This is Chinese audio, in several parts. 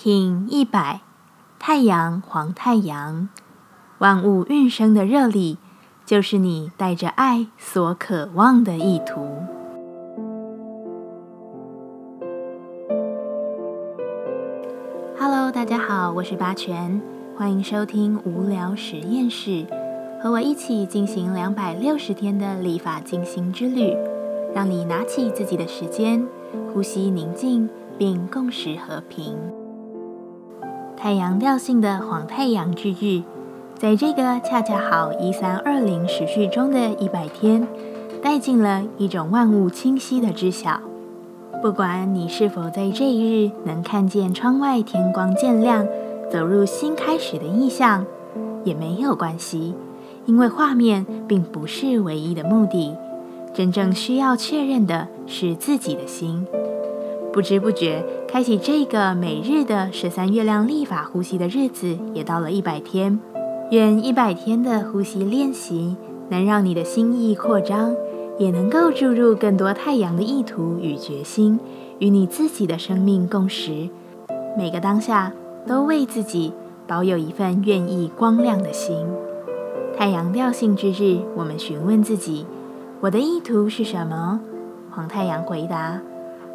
King 一百，太阳黄太阳，万物运生的热力，就是你带着爱所渴望的意图。Hello，大家好，我是八全，欢迎收听无聊实验室，和我一起进行两百六十天的立法进行之旅，让你拿起自己的时间，呼吸宁静，并共识和平。太阳调性的黄太阳之日，在这个恰恰好一三二零时序中的一百天，带进了一种万物清晰的知晓。不管你是否在这一日能看见窗外天光渐亮，走入新开始的意象，也没有关系，因为画面并不是唯一的目的。真正需要确认的是自己的心。不知不觉，开启这个每日的十三月亮历法呼吸的日子，也到了一百天。愿一百天的呼吸练习，能让你的心意扩张，也能够注入更多太阳的意图与决心，与你自己的生命共识。每个当下，都为自己保有一份愿意光亮的心。太阳调性之日，我们询问自己：我的意图是什么？黄太阳回答。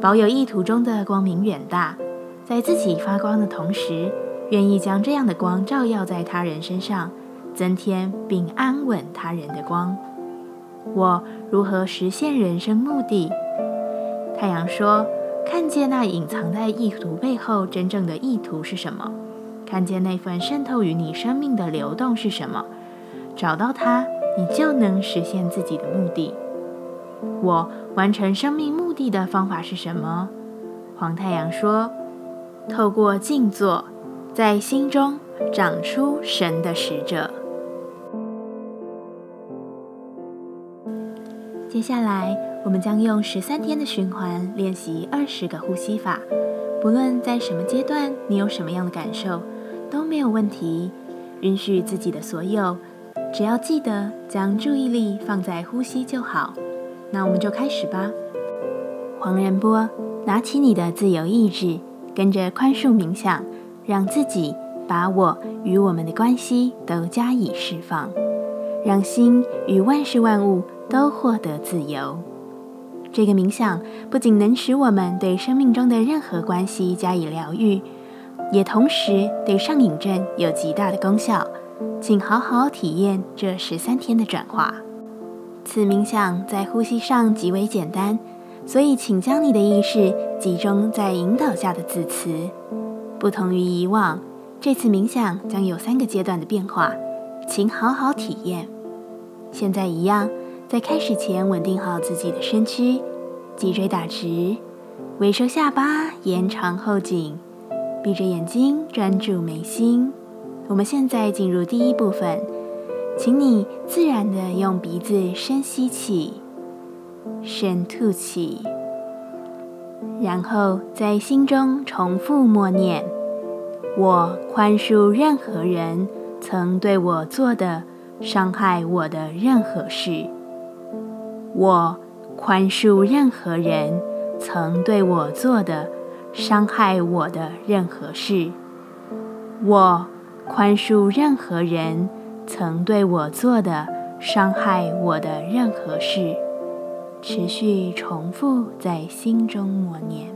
保有意图中的光明远大，在自己发光的同时，愿意将这样的光照耀在他人身上，增添并安稳他人的光。我如何实现人生目的？太阳说：看见那隐藏在意图背后真正的意图是什么？看见那份渗透于你生命的流动是什么？找到它，你就能实现自己的目的。我完成生命地的方法是什么？黄太阳说：“透过静坐，在心中长出神的使者。”接下来，我们将用十三天的循环练习二十个呼吸法。不论在什么阶段，你有什么样的感受，都没有问题。允许自己的所有，只要记得将注意力放在呼吸就好。那我们就开始吧。黄仁波，拿起你的自由意志，跟着宽恕冥想，让自己把我与我们的关系都加以释放，让心与万事万物都获得自由。这个冥想不仅能使我们对生命中的任何关系加以疗愈，也同时对上瘾症有极大的功效。请好好体验这十三天的转化。此冥想在呼吸上极为简单，所以请将你的意识集中在引导下的字词。不同于以往，这次冥想将有三个阶段的变化，请好好体验。现在一样，在开始前稳定好自己的身躯，脊椎打直，微收下巴，延长后颈，闭着眼睛专注眉心。我们现在进入第一部分。请你自然的用鼻子深吸气，深吐气，然后在心中重复默念：“我宽恕任何人曾对我做的伤害我的任何事。我宽恕任何人曾对我做的伤害我的任何事。我宽恕任何人。”曾对我做的伤害我的任何事，持续重复在心中默念。